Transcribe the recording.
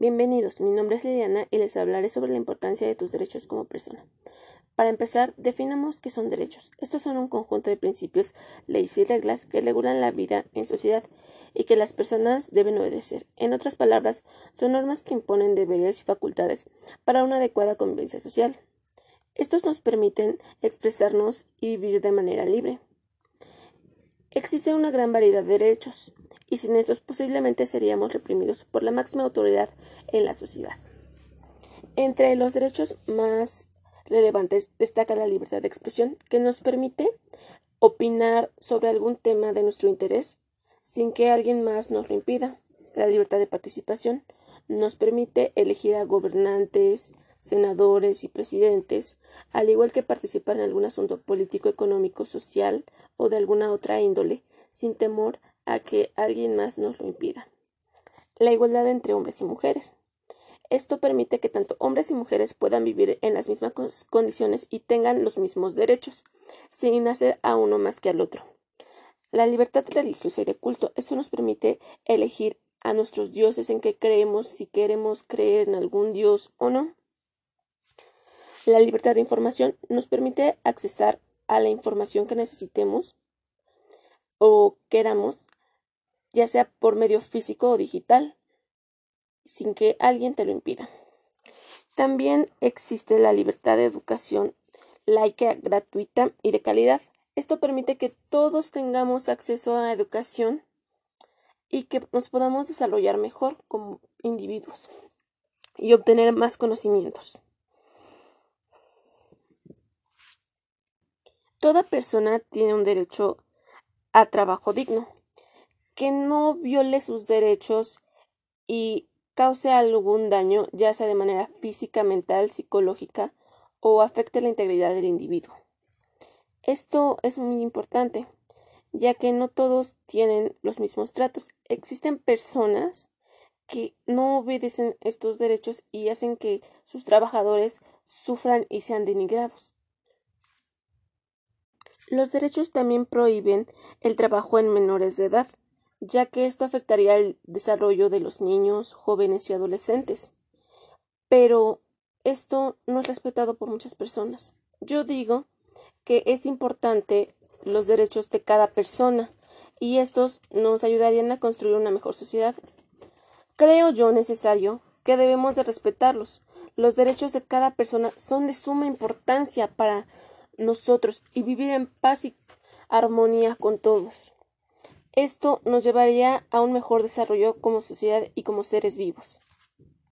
Bienvenidos, mi nombre es Liliana y les hablaré sobre la importancia de tus derechos como persona. Para empezar, definamos qué son derechos. Estos son un conjunto de principios, leyes y reglas que regulan la vida en sociedad y que las personas deben obedecer. En otras palabras, son normas que imponen deberes y facultades para una adecuada convivencia social. Estos nos permiten expresarnos y vivir de manera libre. Existe una gran variedad de derechos, y sin estos posiblemente seríamos reprimidos por la máxima autoridad en la sociedad. Entre los derechos más relevantes destaca la libertad de expresión, que nos permite opinar sobre algún tema de nuestro interés sin que alguien más nos lo impida. La libertad de participación nos permite elegir a gobernantes, senadores y presidentes, al igual que participar en algún asunto político, económico, social o de alguna otra índole, sin temor a que alguien más nos lo impida. La igualdad entre hombres y mujeres. Esto permite que tanto hombres y mujeres puedan vivir en las mismas condiciones y tengan los mismos derechos, sin hacer a uno más que al otro. La libertad religiosa y de culto. Esto nos permite elegir a nuestros dioses en que creemos, si queremos creer en algún dios o no. La libertad de información nos permite accesar a la información que necesitemos o queramos, ya sea por medio físico o digital, sin que alguien te lo impida. También existe la libertad de educación laica, gratuita y de calidad. Esto permite que todos tengamos acceso a educación y que nos podamos desarrollar mejor como individuos y obtener más conocimientos. Toda persona tiene un derecho a trabajo digno, que no viole sus derechos y cause algún daño, ya sea de manera física, mental, psicológica o afecte la integridad del individuo. Esto es muy importante, ya que no todos tienen los mismos tratos. Existen personas que no obedecen estos derechos y hacen que sus trabajadores sufran y sean denigrados. Los derechos también prohíben el trabajo en menores de edad, ya que esto afectaría el desarrollo de los niños, jóvenes y adolescentes. Pero esto no es respetado por muchas personas. Yo digo que es importante los derechos de cada persona y estos nos ayudarían a construir una mejor sociedad. Creo yo necesario que debemos de respetarlos. Los derechos de cada persona son de suma importancia para nosotros y vivir en paz y armonía con todos. Esto nos llevaría a un mejor desarrollo como sociedad y como seres vivos.